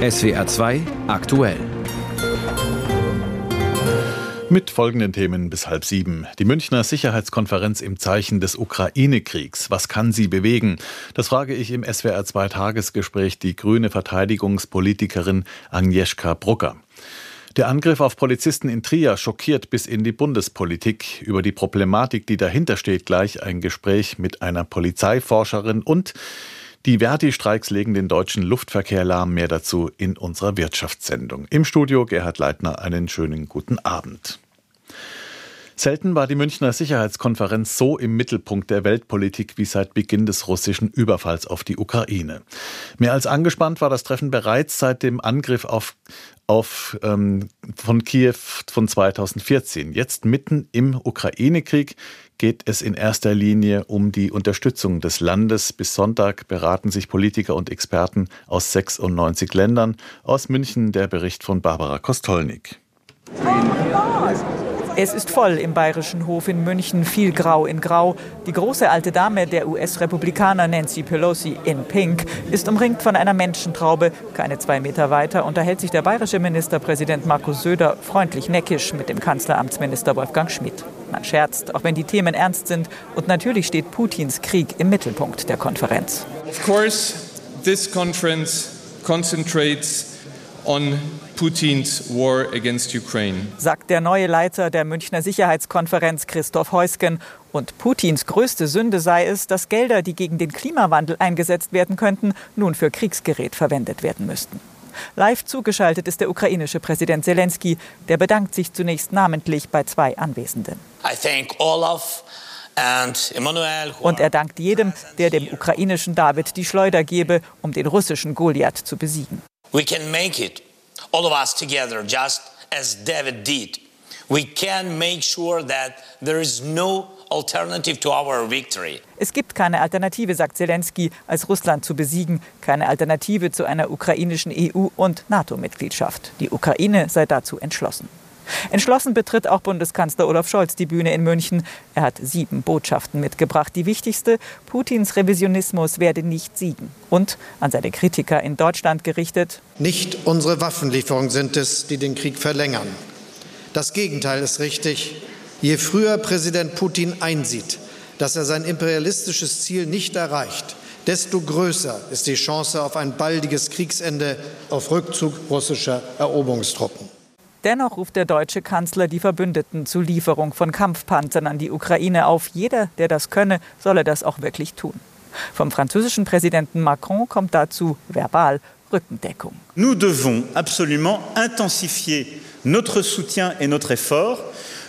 SWR 2 aktuell. Mit folgenden Themen bis halb sieben. Die Münchner Sicherheitskonferenz im Zeichen des Ukraine-Kriegs. Was kann sie bewegen? Das frage ich im SWR 2 Tagesgespräch die grüne Verteidigungspolitikerin Agnieszka Brucker. Der Angriff auf Polizisten in Trier schockiert bis in die Bundespolitik. Über die Problematik, die dahinter steht, gleich ein Gespräch mit einer Polizeiforscherin und die Verdi-Streiks legen den deutschen Luftverkehr lahm. Mehr dazu in unserer Wirtschaftssendung. Im Studio Gerhard Leitner einen schönen guten Abend. Selten war die Münchner Sicherheitskonferenz so im Mittelpunkt der Weltpolitik wie seit Beginn des russischen Überfalls auf die Ukraine. Mehr als angespannt war das Treffen bereits seit dem Angriff auf, auf ähm, von Kiew von 2014. Jetzt mitten im Ukraine-Krieg geht es in erster Linie um die Unterstützung des Landes. Bis Sonntag beraten sich Politiker und Experten aus 96 Ländern. Aus München der Bericht von Barbara Kostolnik. Es ist voll im Bayerischen Hof in München, viel Grau in Grau. Die große alte Dame der US-Republikaner Nancy Pelosi in Pink ist umringt von einer Menschentraube. Keine zwei Meter weiter unterhält sich der bayerische Ministerpräsident Markus Söder freundlich neckisch mit dem Kanzleramtsminister Wolfgang Schmidt. Man scherzt, auch wenn die Themen ernst sind. Und natürlich steht Putins Krieg im Mittelpunkt der Konferenz. Of course, this conference concentrates on Putins war against Ukraine. Sagt der neue Leiter der Münchner Sicherheitskonferenz Christoph Heusgen. Und Putins größte Sünde sei es, dass Gelder, die gegen den Klimawandel eingesetzt werden könnten, nun für Kriegsgerät verwendet werden müssten. Live zugeschaltet ist der ukrainische Präsident Zelensky. Der bedankt sich zunächst namentlich bei zwei Anwesenden. Und er dankt jedem, der dem ukrainischen David die Schleuder gebe, um den russischen Goliath zu besiegen. We can make it all of us together, just as David did. We can make sure that there is no alternative to our victory. Es gibt keine Alternative, sagt Zelensky, als Russland zu besiegen, keine Alternative zu einer ukrainischen EU- und NATO-Mitgliedschaft. Die Ukraine sei dazu entschlossen. Entschlossen betritt auch Bundeskanzler Olaf Scholz die Bühne in München. Er hat sieben Botschaften mitgebracht. Die wichtigste, Putins Revisionismus werde nicht siegen. Und an seine Kritiker in Deutschland gerichtet. Nicht unsere Waffenlieferungen sind es, die den Krieg verlängern. Das Gegenteil ist richtig. Je früher Präsident Putin einsieht, dass er sein imperialistisches Ziel nicht erreicht, desto größer ist die Chance auf ein baldiges Kriegsende, auf Rückzug russischer Eroberungstruppen. Dennoch ruft der deutsche Kanzler die Verbündeten zur Lieferung von Kampfpanzern an die Ukraine auf. Jeder, der das könne, solle das auch wirklich tun. Vom französischen Präsidenten Macron kommt dazu verbal Rückendeckung. Nous devons absolument intensifier notre soutien et notre effort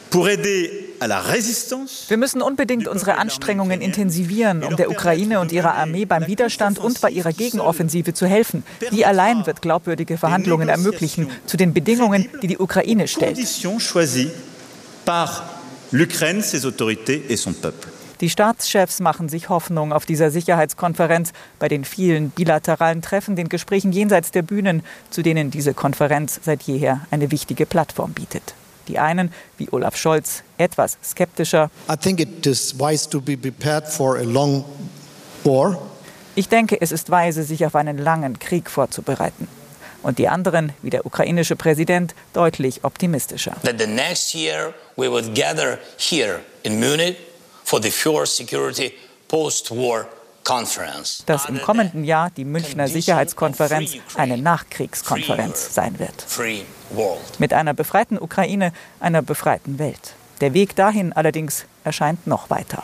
pour aider wir müssen unbedingt unsere Anstrengungen intensivieren, um der Ukraine und ihrer Armee beim Widerstand und bei ihrer Gegenoffensive zu helfen. Die allein wird glaubwürdige Verhandlungen ermöglichen zu den Bedingungen, die die Ukraine stellt. Die Staatschefs machen sich Hoffnung auf dieser Sicherheitskonferenz bei den vielen bilateralen Treffen, den Gesprächen jenseits der Bühnen, zu denen diese Konferenz seit jeher eine wichtige Plattform bietet. Die einen, wie Olaf Scholz, etwas skeptischer. Ich denke, es ist weise, sich auf einen langen Krieg vorzubereiten. Und die anderen, wie der ukrainische Präsident, deutlich optimistischer. That the next year we would gather here in Munich for the security post-war dass im kommenden Jahr die Münchner Sicherheitskonferenz eine Nachkriegskonferenz sein wird. Mit einer befreiten Ukraine, einer befreiten Welt. Der Weg dahin allerdings erscheint noch weiter.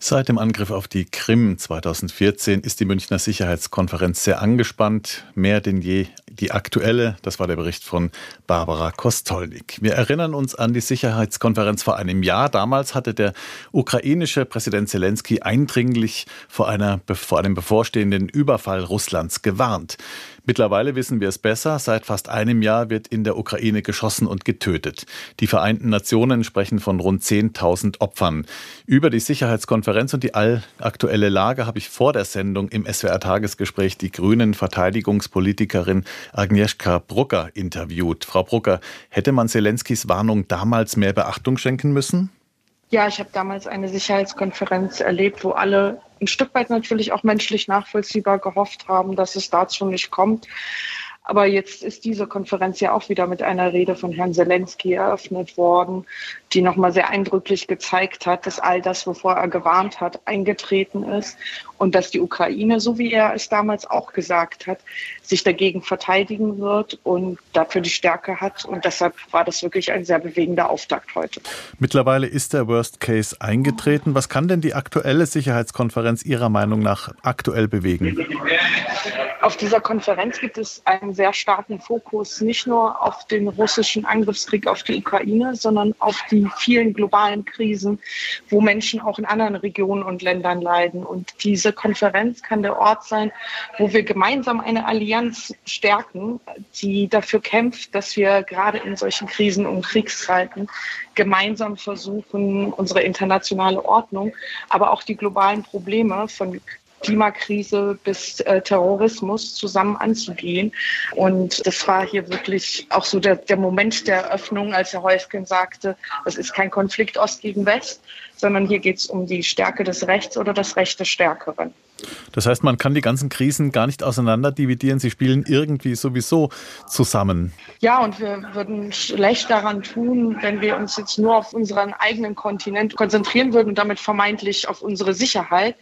Seit dem Angriff auf die Krim 2014 ist die Münchner Sicherheitskonferenz sehr angespannt, mehr denn je die aktuelle. Das war der Bericht von Barbara Kostolnik. Wir erinnern uns an die Sicherheitskonferenz vor einem Jahr. Damals hatte der ukrainische Präsident Zelensky eindringlich vor, einer, vor einem bevorstehenden Überfall Russlands gewarnt. Mittlerweile wissen wir es besser. Seit fast einem Jahr wird in der Ukraine geschossen und getötet. Die Vereinten Nationen sprechen von rund 10.000 Opfern. Über die Sicherheitskonferenz und die aktuelle Lage habe ich vor der Sendung im SWR-Tagesgespräch die grünen Verteidigungspolitikerin Agnieszka Brucker interviewt. Frau Brucker, hätte man Zelenskys Warnung damals mehr Beachtung schenken müssen? Ja, ich habe damals eine Sicherheitskonferenz erlebt, wo alle ein Stück weit natürlich auch menschlich nachvollziehbar gehofft haben, dass es dazu nicht kommt. Aber jetzt ist diese Konferenz ja auch wieder mit einer Rede von Herrn Zelensky eröffnet worden, die nochmal sehr eindrücklich gezeigt hat, dass all das, wovor er gewarnt hat, eingetreten ist und dass die Ukraine, so wie er es damals auch gesagt hat, sich dagegen verteidigen wird und dafür die Stärke hat. Und deshalb war das wirklich ein sehr bewegender Auftakt heute. Mittlerweile ist der Worst Case eingetreten. Was kann denn die aktuelle Sicherheitskonferenz Ihrer Meinung nach aktuell bewegen? Auf dieser Konferenz gibt es einen sehr starken Fokus nicht nur auf den russischen Angriffskrieg auf die Ukraine, sondern auf die vielen globalen Krisen, wo Menschen auch in anderen Regionen und Ländern leiden. Und diese Konferenz kann der Ort sein, wo wir gemeinsam eine Allianz stärken, die dafür kämpft, dass wir gerade in solchen Krisen und Kriegszeiten gemeinsam versuchen, unsere internationale Ordnung, aber auch die globalen Probleme von Klimakrise bis äh, Terrorismus zusammen anzugehen. Und das war hier wirklich auch so der, der Moment der Eröffnung, als Herr Heusken sagte, das ist kein Konflikt Ost gegen West, sondern hier geht es um die Stärke des Rechts oder das Recht des Stärkeren. Das heißt, man kann die ganzen Krisen gar nicht auseinander dividieren. Sie spielen irgendwie sowieso zusammen. Ja, und wir würden schlecht daran tun, wenn wir uns jetzt nur auf unseren eigenen Kontinent konzentrieren würden und damit vermeintlich auf unsere Sicherheit.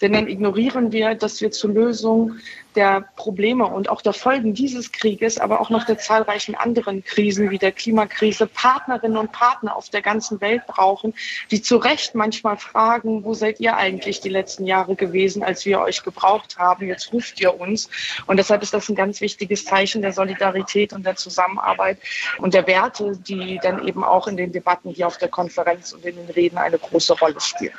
Denn dann ignorieren wir, dass wir zur Lösung der Probleme und auch der Folgen dieses Krieges, aber auch noch der zahlreichen anderen Krisen wie der Klimakrise Partnerinnen und Partner auf der ganzen Welt brauchen, die zu Recht manchmal fragen, wo seid ihr eigentlich die letzten Jahre gewesen, als wir euch gebraucht haben? Jetzt ruft ihr uns. Und deshalb ist das ein ganz wichtiges Zeichen der Solidarität und der Zusammenarbeit und der Werte, die dann eben auch in den Debatten hier auf der Konferenz und in den Reden eine große Rolle spielen.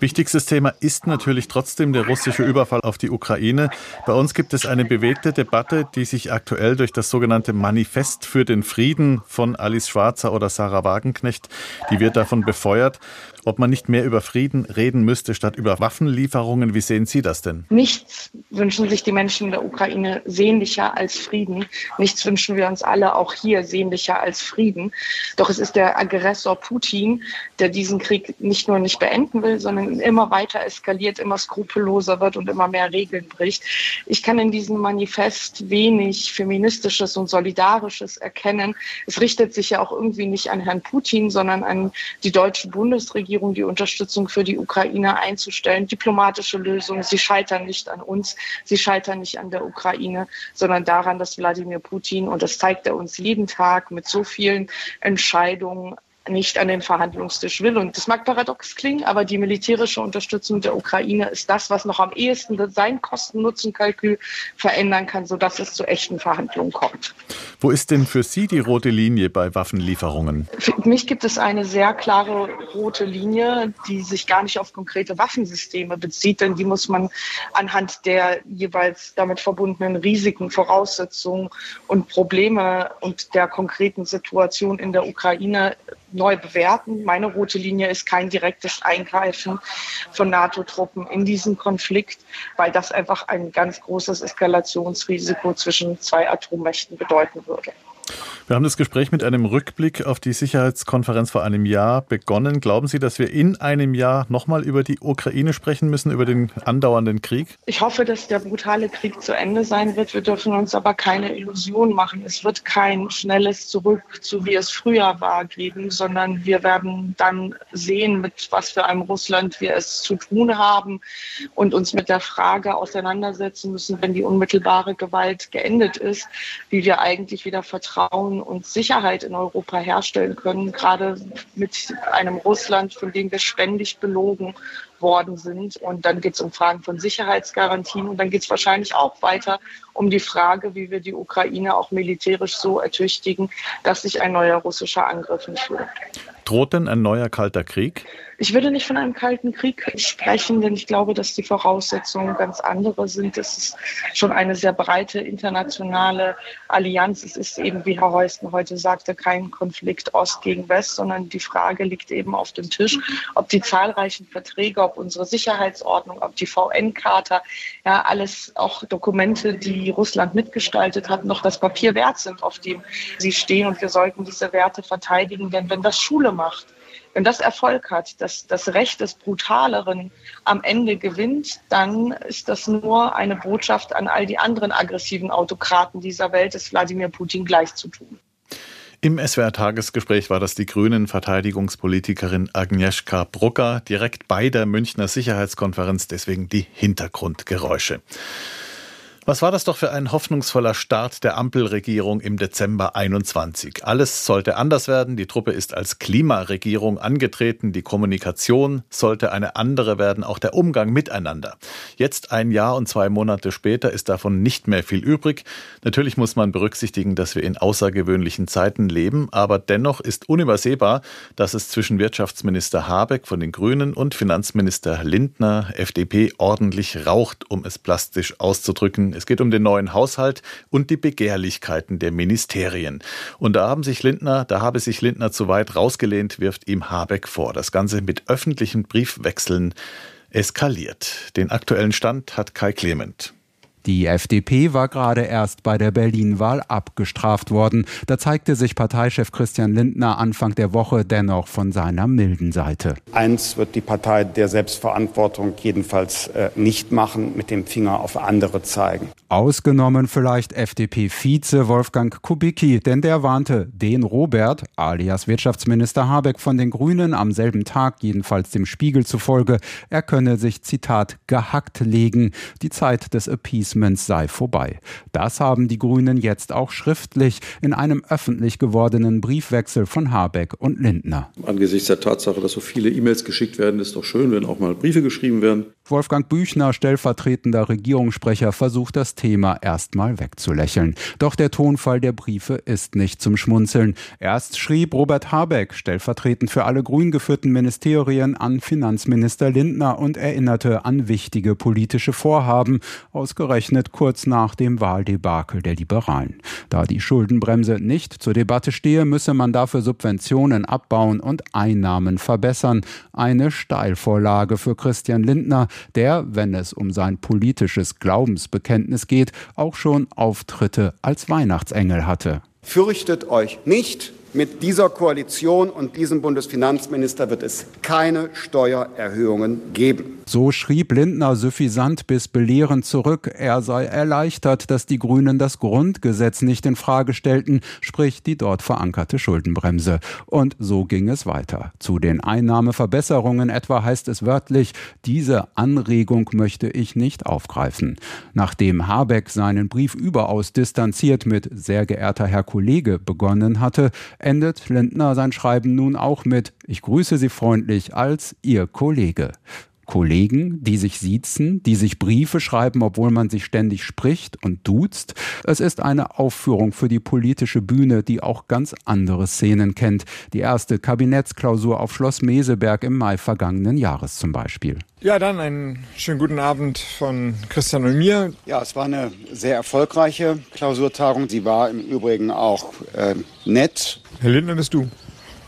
Wichtigstes Thema ist natürlich trotzdem der russische Überfall auf die Ukraine. Bei uns gibt es eine bewegte Debatte, die sich aktuell durch das sogenannte Manifest für den Frieden von Alice Schwarzer oder Sarah Wagenknecht, die wird davon befeuert ob man nicht mehr über Frieden reden müsste statt über Waffenlieferungen. Wie sehen Sie das denn? Nichts wünschen sich die Menschen der Ukraine sehnlicher als Frieden. Nichts wünschen wir uns alle auch hier sehnlicher als Frieden. Doch es ist der Aggressor Putin, der diesen Krieg nicht nur nicht beenden will, sondern immer weiter eskaliert, immer skrupelloser wird und immer mehr Regeln bricht. Ich kann in diesem Manifest wenig feministisches und solidarisches erkennen. Es richtet sich ja auch irgendwie nicht an Herrn Putin, sondern an die deutsche Bundesregierung Regierung die Unterstützung für die Ukraine einzustellen. Diplomatische Lösungen, sie scheitern nicht an uns, sie scheitern nicht an der Ukraine, sondern daran, dass Wladimir Putin, und das zeigt er uns jeden Tag mit so vielen Entscheidungen, nicht an den Verhandlungstisch will. Und das mag paradox klingen, aber die militärische Unterstützung der Ukraine ist das, was noch am ehesten sein Kosten-Nutzen-Kalkül verändern kann, sodass es zu echten Verhandlungen kommt. Wo ist denn für Sie die rote Linie bei Waffenlieferungen? Für mich gibt es eine sehr klare rote Linie, die sich gar nicht auf konkrete Waffensysteme bezieht, denn die muss man anhand der jeweils damit verbundenen Risiken, Voraussetzungen und Probleme und der konkreten Situation in der Ukraine neu bewerten. Meine rote Linie ist kein direktes Eingreifen von NATO-Truppen in diesen Konflikt, weil das einfach ein ganz großes Eskalationsrisiko zwischen zwei Atommächten bedeuten würde. Wir haben das Gespräch mit einem Rückblick auf die Sicherheitskonferenz vor einem Jahr begonnen. Glauben Sie, dass wir in einem Jahr nochmal über die Ukraine sprechen müssen, über den andauernden Krieg? Ich hoffe, dass der brutale Krieg zu Ende sein wird. Wir dürfen uns aber keine Illusion machen. Es wird kein schnelles Zurück zu wie es früher war geben, sondern wir werden dann sehen, mit was für einem Russland wir es zu tun haben und uns mit der Frage auseinandersetzen müssen, wenn die unmittelbare Gewalt geendet ist, wie wir eigentlich wieder Vertrauen und Sicherheit in Europa herstellen können, gerade mit einem Russland, von dem wir ständig belogen worden sind. Und dann geht es um Fragen von Sicherheitsgarantien und dann geht es wahrscheinlich auch weiter um die Frage, wie wir die Ukraine auch militärisch so ertüchtigen, dass sich ein neuer russischer Angriff nicht führt. Droht denn ein neuer kalter Krieg? Ich würde nicht von einem kalten Krieg sprechen, denn ich glaube, dass die Voraussetzungen ganz andere sind. Es ist schon eine sehr breite internationale Allianz. Es ist eben, wie Herr Heusten heute sagte, kein Konflikt Ost gegen West, sondern die Frage liegt eben auf dem Tisch, ob die zahlreichen Verträge, ob unsere Sicherheitsordnung, ob die VN-Charta, ja, alles auch Dokumente, die Russland mitgestaltet hat, noch das Papier wert sind, auf dem sie stehen. Und wir sollten diese Werte verteidigen, denn wenn das Schule macht, Wenn das Erfolg hat, dass das Recht des Brutaleren am Ende gewinnt, dann ist das nur eine Botschaft an all die anderen aggressiven Autokraten dieser Welt, es Wladimir Putin gleich zu tun. Im SWR-Tagesgespräch war das die Grünen-Verteidigungspolitikerin Agnieszka Brucker direkt bei der Münchner Sicherheitskonferenz, deswegen die Hintergrundgeräusche. Was war das doch für ein hoffnungsvoller Start der Ampelregierung im Dezember 21? Alles sollte anders werden. Die Truppe ist als Klimaregierung angetreten. Die Kommunikation sollte eine andere werden, auch der Umgang miteinander. Jetzt ein Jahr und zwei Monate später ist davon nicht mehr viel übrig. Natürlich muss man berücksichtigen, dass wir in außergewöhnlichen Zeiten leben, aber dennoch ist unübersehbar, dass es zwischen Wirtschaftsminister Habeck von den Grünen und Finanzminister Lindner, FDP, ordentlich raucht, um es plastisch auszudrücken. Es geht um den neuen Haushalt und die Begehrlichkeiten der Ministerien. Und da haben sich Lindner, da habe sich Lindner zu weit rausgelehnt, wirft ihm Habeck vor. Das Ganze mit öffentlichen Briefwechseln eskaliert. Den aktuellen Stand hat Kai Clement. Die FDP war gerade erst bei der Berlin-Wahl abgestraft worden. Da zeigte sich Parteichef Christian Lindner Anfang der Woche dennoch von seiner milden Seite. Eins wird die Partei der Selbstverantwortung jedenfalls äh, nicht machen, mit dem Finger auf andere zeigen. Ausgenommen vielleicht FDP-Vize Wolfgang Kubicki, denn der warnte den Robert, alias Wirtschaftsminister Habeck von den Grünen, am selben Tag, jedenfalls dem Spiegel zufolge, er könne sich, Zitat, gehackt legen. Die Zeit des Appeasement Impeachments sei vorbei. Das haben die Grünen jetzt auch schriftlich in einem öffentlich gewordenen Briefwechsel von Habeck und Lindner. Angesichts der Tatsache, dass so viele E-Mails geschickt werden, ist doch schön, wenn auch mal Briefe geschrieben werden. Wolfgang Büchner, stellvertretender Regierungssprecher, versucht das Thema erstmal wegzulächeln. Doch der Tonfall der Briefe ist nicht zum Schmunzeln. Erst schrieb Robert Habeck, stellvertretend für alle grün geführten Ministerien, an Finanzminister Lindner und erinnerte an wichtige politische Vorhaben, ausgerechnet kurz nach dem Wahldebakel der Liberalen. Da die Schuldenbremse nicht zur Debatte stehe, müsse man dafür Subventionen abbauen und Einnahmen verbessern. Eine Steilvorlage für Christian Lindner, der, wenn es um sein politisches Glaubensbekenntnis geht, auch schon Auftritte als Weihnachtsengel hatte. Fürchtet euch nicht, mit dieser Koalition und diesem Bundesfinanzminister wird es keine Steuererhöhungen geben. So schrieb Lindner suffisant bis belehrend zurück, er sei erleichtert, dass die Grünen das Grundgesetz nicht in Frage stellten, sprich die dort verankerte Schuldenbremse. Und so ging es weiter. Zu den Einnahmeverbesserungen etwa heißt es wörtlich, diese Anregung möchte ich nicht aufgreifen. Nachdem Habeck seinen Brief überaus distanziert mit sehr geehrter Herr Kollege begonnen hatte, endet Lindner sein Schreiben nun auch mit Ich grüße Sie freundlich als Ihr Kollege. Kollegen, die sich siezen, die sich Briefe schreiben, obwohl man sich ständig spricht und duzt. Es ist eine Aufführung für die politische Bühne, die auch ganz andere Szenen kennt. Die erste Kabinettsklausur auf Schloss Meseberg im Mai vergangenen Jahres zum Beispiel. Ja, dann einen schönen guten Abend von Christian und mir. Ja, es war eine sehr erfolgreiche Klausurtagung. Sie war im Übrigen auch äh, nett. Herr Lindner, bist du?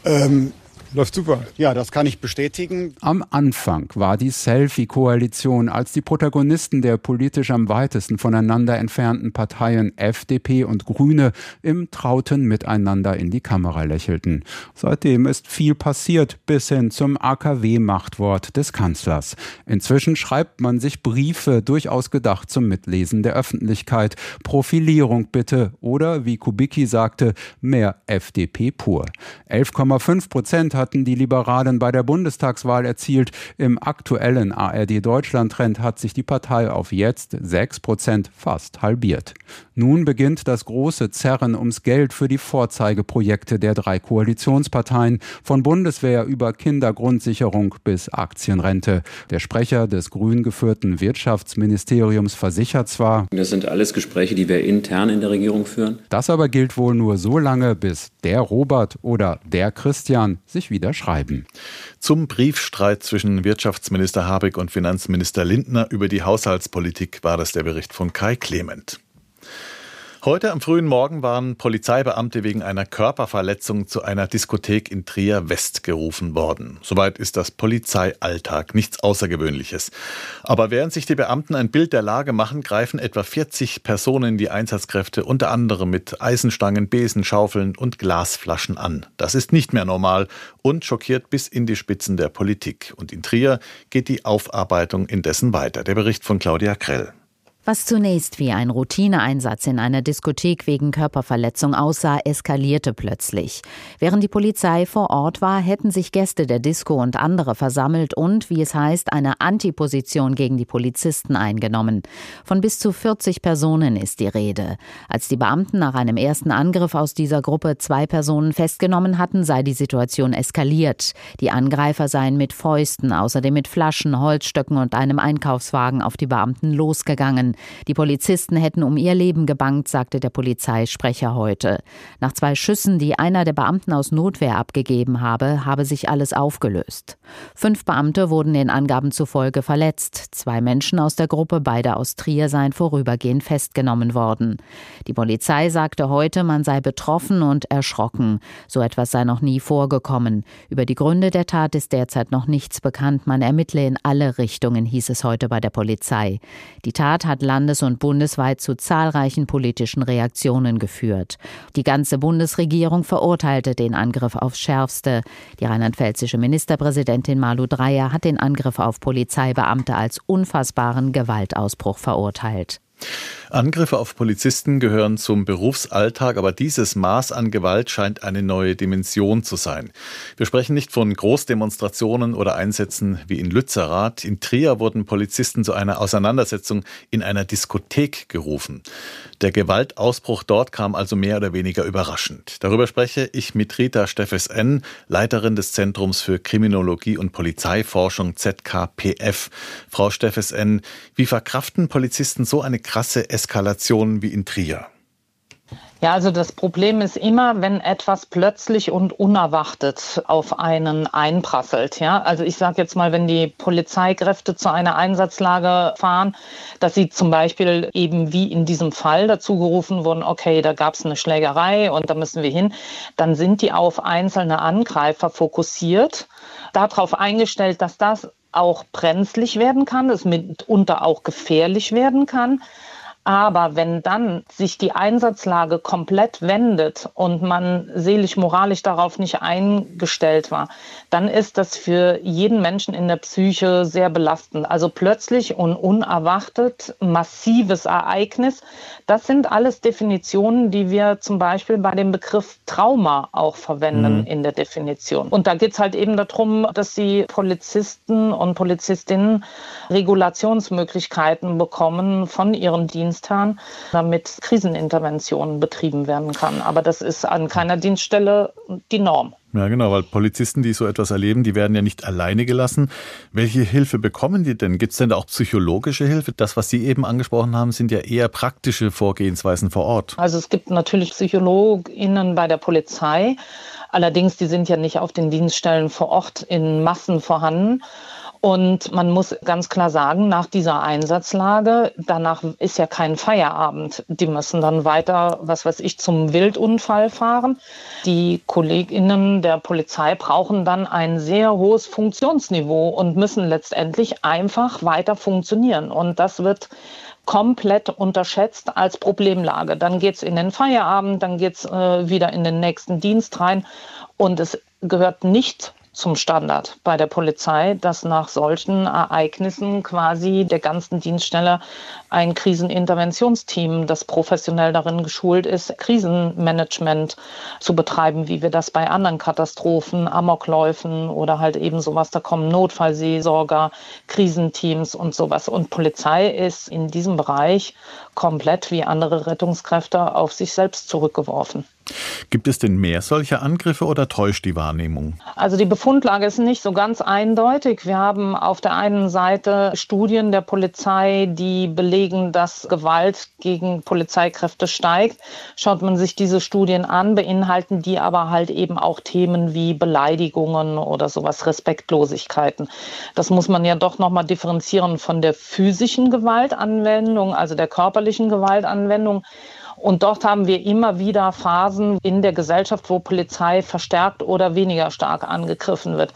Ähm, Läuft super. Ja, das kann ich bestätigen. Am Anfang war die Selfie-Koalition, als die Protagonisten der politisch am weitesten voneinander entfernten Parteien FDP und Grüne im trauten Miteinander in die Kamera lächelten. Seitdem ist viel passiert, bis hin zum AKW-Machtwort des Kanzlers. Inzwischen schreibt man sich Briefe, durchaus gedacht zum Mitlesen der Öffentlichkeit. Profilierung bitte oder, wie Kubicki sagte, mehr FDP pur. 11,5 Prozent hatten die Liberalen bei der Bundestagswahl erzielt. Im aktuellen ARD-Deutschland-Trend hat sich die Partei auf jetzt 6 Prozent fast halbiert. Nun beginnt das große Zerren ums Geld für die Vorzeigeprojekte der drei Koalitionsparteien, von Bundeswehr über Kindergrundsicherung bis Aktienrente. Der Sprecher des grün geführten Wirtschaftsministeriums versichert zwar, das sind alles Gespräche, die wir intern in der Regierung führen. Das aber gilt wohl nur so lange, bis der Robert oder der Christian sich wieder schreiben. Zum Briefstreit zwischen Wirtschaftsminister Habeck und Finanzminister Lindner über die Haushaltspolitik war das der Bericht von Kai Clement. Heute am frühen Morgen waren Polizeibeamte wegen einer Körperverletzung zu einer Diskothek in Trier West gerufen worden. Soweit ist das Polizeialltag, nichts Außergewöhnliches. Aber während sich die Beamten ein Bild der Lage machen, greifen etwa 40 Personen die Einsatzkräfte unter anderem mit Eisenstangen, Besen, Schaufeln und Glasflaschen an. Das ist nicht mehr normal und schockiert bis in die Spitzen der Politik. Und in Trier geht die Aufarbeitung indessen weiter. Der Bericht von Claudia Krell. Was zunächst wie ein Routineeinsatz in einer Diskothek wegen Körperverletzung aussah, eskalierte plötzlich. Während die Polizei vor Ort war, hätten sich Gäste der Disco und andere versammelt und, wie es heißt, eine Antiposition gegen die Polizisten eingenommen. Von bis zu 40 Personen ist die Rede. Als die Beamten nach einem ersten Angriff aus dieser Gruppe zwei Personen festgenommen hatten, sei die Situation eskaliert. Die Angreifer seien mit Fäusten, außerdem mit Flaschen, Holzstöcken und einem Einkaufswagen auf die Beamten losgegangen. Die Polizisten hätten um ihr Leben gebangt, sagte der Polizeisprecher heute. Nach zwei Schüssen, die einer der Beamten aus Notwehr abgegeben habe, habe sich alles aufgelöst. Fünf Beamte wurden den Angaben zufolge verletzt. Zwei Menschen aus der Gruppe, beide aus Trier, seien vorübergehend festgenommen worden. Die Polizei sagte heute, man sei betroffen und erschrocken. So etwas sei noch nie vorgekommen. Über die Gründe der Tat ist derzeit noch nichts bekannt. Man ermittle in alle Richtungen, hieß es heute bei der Polizei. Die Tat hat landes- und bundesweit zu zahlreichen politischen Reaktionen geführt. Die ganze Bundesregierung verurteilte den Angriff aufs Schärfste. Die rheinland-pfälzische Ministerpräsidentin Malu Dreyer hat den Angriff auf Polizeibeamte als unfassbaren Gewaltausbruch verurteilt. Angriffe auf Polizisten gehören zum Berufsalltag, aber dieses Maß an Gewalt scheint eine neue Dimension zu sein. Wir sprechen nicht von Großdemonstrationen oder Einsätzen wie in Lützerath. In Trier wurden Polizisten zu einer Auseinandersetzung in einer Diskothek gerufen. Der Gewaltausbruch dort kam also mehr oder weniger überraschend. Darüber spreche ich mit Rita Steffes N., Leiterin des Zentrums für Kriminologie und Polizeiforschung ZKPF. Frau Steffes N., wie verkraften Polizisten so eine krasse Eskalation wie in Trier? Ja, also das Problem ist immer, wenn etwas plötzlich und unerwartet auf einen einprasselt. Ja, also ich sage jetzt mal, wenn die Polizeikräfte zu einer Einsatzlage fahren, dass sie zum Beispiel eben wie in diesem Fall dazu gerufen wurden, okay, da gab es eine Schlägerei und da müssen wir hin, dann sind die auf einzelne Angreifer fokussiert, darauf eingestellt, dass das auch brenzlig werden kann, es mitunter auch gefährlich werden kann. Aber wenn dann sich die Einsatzlage komplett wendet und man seelisch-moralisch darauf nicht eingestellt war, dann ist das für jeden Menschen in der Psyche sehr belastend. Also plötzlich und unerwartet massives Ereignis. Das sind alles Definitionen, die wir zum Beispiel bei dem Begriff Trauma auch verwenden mhm. in der Definition. Und da geht es halt eben darum, dass die Polizisten und Polizistinnen Regulationsmöglichkeiten bekommen von ihrem Dienst Afghanistan, damit Kriseninterventionen betrieben werden kann. Aber das ist an keiner Dienststelle die Norm. Ja, genau, weil Polizisten, die so etwas erleben, die werden ja nicht alleine gelassen. Welche Hilfe bekommen die denn? Gibt es denn da auch psychologische Hilfe? Das, was Sie eben angesprochen haben, sind ja eher praktische Vorgehensweisen vor Ort. Also es gibt natürlich PsychologInnen bei der Polizei. Allerdings, die sind ja nicht auf den Dienststellen vor Ort in Massen vorhanden. Und man muss ganz klar sagen, nach dieser Einsatzlage, danach ist ja kein Feierabend. Die müssen dann weiter, was weiß ich, zum Wildunfall fahren. Die KollegInnen der Polizei brauchen dann ein sehr hohes Funktionsniveau und müssen letztendlich einfach weiter funktionieren. Und das wird komplett unterschätzt als Problemlage. Dann geht es in den Feierabend, dann geht es äh, wieder in den nächsten Dienst rein. Und es gehört nicht zum Standard bei der Polizei, dass nach solchen Ereignissen quasi der ganzen Dienststelle ein Kriseninterventionsteam, das professionell darin geschult ist, Krisenmanagement zu betreiben, wie wir das bei anderen Katastrophen, Amokläufen oder halt eben sowas, da kommen Notfallseelsorger, Krisenteams und sowas. Und Polizei ist in diesem Bereich komplett wie andere Rettungskräfte auf sich selbst zurückgeworfen. Gibt es denn mehr solcher Angriffe oder täuscht die Wahrnehmung? Also die Befundlage ist nicht so ganz eindeutig. Wir haben auf der einen Seite Studien der Polizei, die belegen, dass Gewalt gegen Polizeikräfte steigt. Schaut man sich diese Studien an, beinhalten die aber halt eben auch Themen wie Beleidigungen oder sowas, Respektlosigkeiten. Das muss man ja doch nochmal differenzieren von der physischen Gewaltanwendung, also der körperlichen Gewaltanwendung Und dort haben wir immer wieder Phasen in der Gesellschaft, wo Polizei verstärkt oder weniger stark angegriffen wird.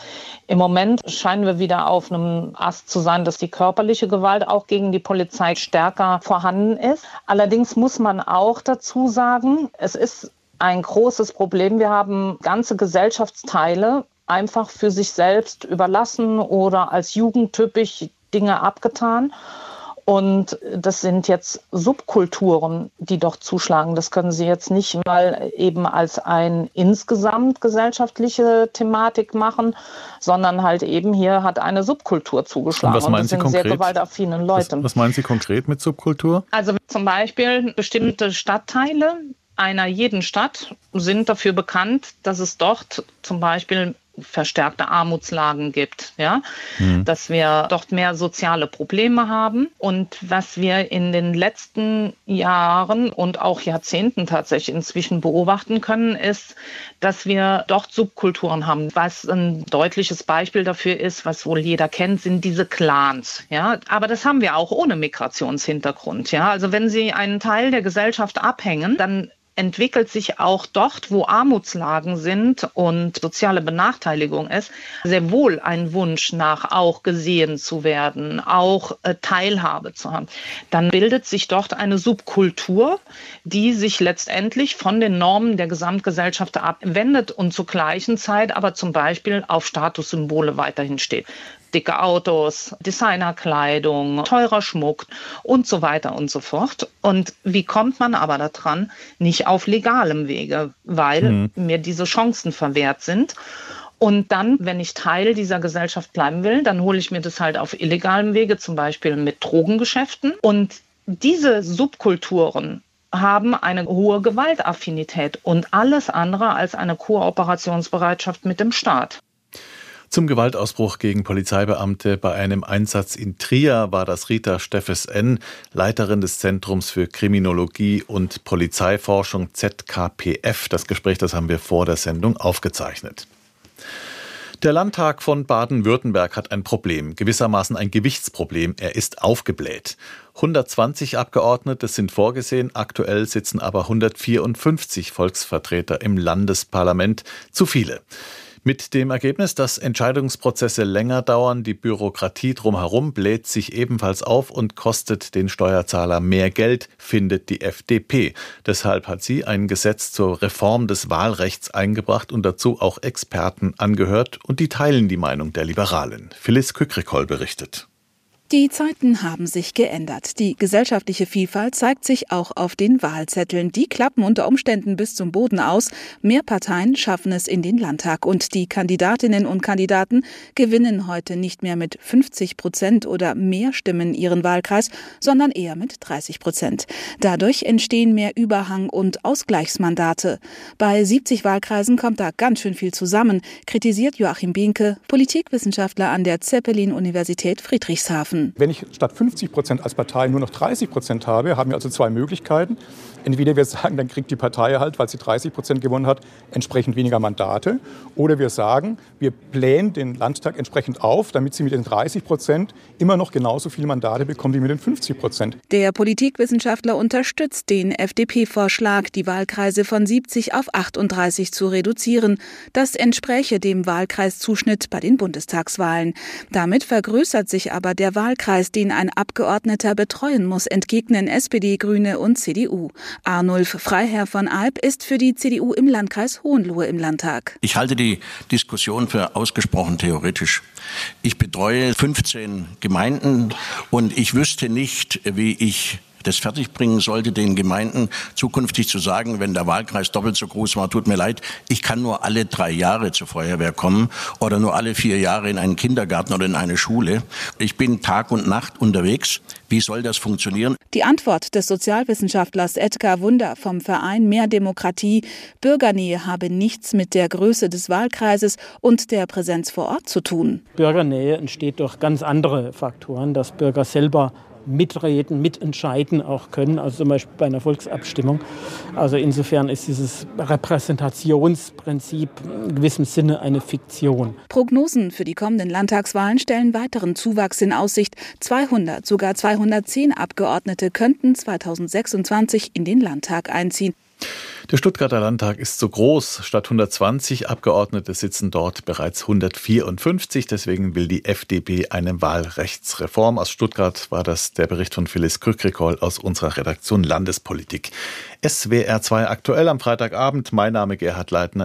Im Moment scheinen wir wieder auf einem Ast zu sein, dass die körperliche Gewalt auch gegen die Polizei stärker vorhanden ist. Allerdings muss man auch dazu sagen, es ist ein großes Problem. Wir haben ganze Gesellschaftsteile einfach für sich selbst überlassen oder als jugendtypisch Dinge abgetan. Und das sind jetzt Subkulturen, die doch zuschlagen. Das können Sie jetzt nicht mal eben als ein insgesamt gesellschaftliche Thematik machen, sondern halt eben hier hat eine Subkultur zugeschlagen. Und was meinen und das Sie sind konkret? sehr gewaltaffine Leute. Was, was meinen Sie konkret mit Subkultur? Also zum Beispiel bestimmte Stadtteile einer jeden Stadt sind dafür bekannt, dass es dort zum Beispiel verstärkte Armutslagen gibt, ja, Mhm. dass wir dort mehr soziale Probleme haben und was wir in den letzten Jahren und auch Jahrzehnten tatsächlich inzwischen beobachten können, ist, dass wir dort Subkulturen haben. Was ein deutliches Beispiel dafür ist, was wohl jeder kennt, sind diese Clans, ja, aber das haben wir auch ohne Migrationshintergrund, ja. Also wenn Sie einen Teil der Gesellschaft abhängen, dann entwickelt sich auch dort, wo Armutslagen sind und soziale Benachteiligung ist, sehr wohl ein Wunsch nach auch gesehen zu werden, auch äh, Teilhabe zu haben. Dann bildet sich dort eine Subkultur, die sich letztendlich von den Normen der Gesamtgesellschaft abwendet und zur gleichen Zeit aber zum Beispiel auf Statussymbole weiterhin steht dicke Autos, Designerkleidung, teurer Schmuck und so weiter und so fort. Und wie kommt man aber daran? Nicht auf legalem Wege, weil Mhm. mir diese Chancen verwehrt sind. Und dann, wenn ich Teil dieser Gesellschaft bleiben will, dann hole ich mir das halt auf illegalem Wege, zum Beispiel mit Drogengeschäften. Und diese Subkulturen haben eine hohe Gewaltaffinität und alles andere als eine Kooperationsbereitschaft mit dem Staat. Zum Gewaltausbruch gegen Polizeibeamte bei einem Einsatz in Trier war das Rita Steffes N., Leiterin des Zentrums für Kriminologie und Polizeiforschung ZKPF. Das Gespräch, das haben wir vor der Sendung aufgezeichnet. Der Landtag von Baden-Württemberg hat ein Problem, gewissermaßen ein Gewichtsproblem. Er ist aufgebläht. 120 Abgeordnete sind vorgesehen, aktuell sitzen aber 154 Volksvertreter im Landesparlament. Zu viele. Mit dem Ergebnis, dass Entscheidungsprozesse länger dauern, die Bürokratie drumherum bläht sich ebenfalls auf und kostet den Steuerzahler mehr Geld, findet die FDP. Deshalb hat sie ein Gesetz zur Reform des Wahlrechts eingebracht und dazu auch Experten angehört und die teilen die Meinung der Liberalen. Phyllis Kückrikol berichtet. Die Zeiten haben sich geändert. Die gesellschaftliche Vielfalt zeigt sich auch auf den Wahlzetteln. Die klappen unter Umständen bis zum Boden aus. Mehr Parteien schaffen es in den Landtag. Und die Kandidatinnen und Kandidaten gewinnen heute nicht mehr mit 50 Prozent oder mehr Stimmen ihren Wahlkreis, sondern eher mit 30 Prozent. Dadurch entstehen mehr Überhang- und Ausgleichsmandate. Bei 70 Wahlkreisen kommt da ganz schön viel zusammen, kritisiert Joachim Bienke, Politikwissenschaftler an der Zeppelin-Universität Friedrichshafen. Wenn ich statt 50 Prozent als Partei nur noch 30 Prozent habe, haben wir also zwei Möglichkeiten. Entweder wir sagen, dann kriegt die Partei halt, weil sie 30 Prozent gewonnen hat, entsprechend weniger Mandate. Oder wir sagen, wir blähen den Landtag entsprechend auf, damit sie mit den 30 Prozent immer noch genauso viele Mandate bekommen wie mit den 50 Prozent. Der Politikwissenschaftler unterstützt den FDP-Vorschlag, die Wahlkreise von 70 auf 38 zu reduzieren. Das entspräche dem Wahlkreiszuschnitt bei den Bundestagswahlen. Damit vergrößert sich aber der Wahlkreis, den ein Abgeordneter betreuen muss, entgegnen SPD, Grüne und CDU. Arnulf Freiherr von Alp ist für die CDU im Landkreis Hohenlohe im Landtag. Ich halte die Diskussion für ausgesprochen theoretisch. Ich betreue 15 Gemeinden und ich wüsste nicht, wie ich das fertigbringen sollte, den Gemeinden zukünftig zu sagen, wenn der Wahlkreis doppelt so groß war, tut mir leid, ich kann nur alle drei Jahre zur Feuerwehr kommen oder nur alle vier Jahre in einen Kindergarten oder in eine Schule. Ich bin Tag und Nacht unterwegs. Wie soll das funktionieren? Die Antwort des Sozialwissenschaftlers Edgar Wunder vom Verein Mehr Demokratie, Bürgernähe habe nichts mit der Größe des Wahlkreises und der Präsenz vor Ort zu tun. Bürgernähe entsteht durch ganz andere Faktoren, dass Bürger selber mitreden, mitentscheiden auch können, also zum Beispiel bei einer Volksabstimmung. Also insofern ist dieses Repräsentationsprinzip in gewissem Sinne eine Fiktion. Prognosen für die kommenden Landtagswahlen stellen weiteren Zuwachs in Aussicht. 200, sogar 210 Abgeordnete könnten 2026 in den Landtag einziehen. Der Stuttgarter Landtag ist so groß. Statt 120 Abgeordnete sitzen dort bereits 154. Deswegen will die FDP eine Wahlrechtsreform. Aus Stuttgart war das der Bericht von Phyllis Krückrikoll aus unserer Redaktion Landespolitik. SWR 2 aktuell am Freitagabend. Mein Name Gerhard Leitner.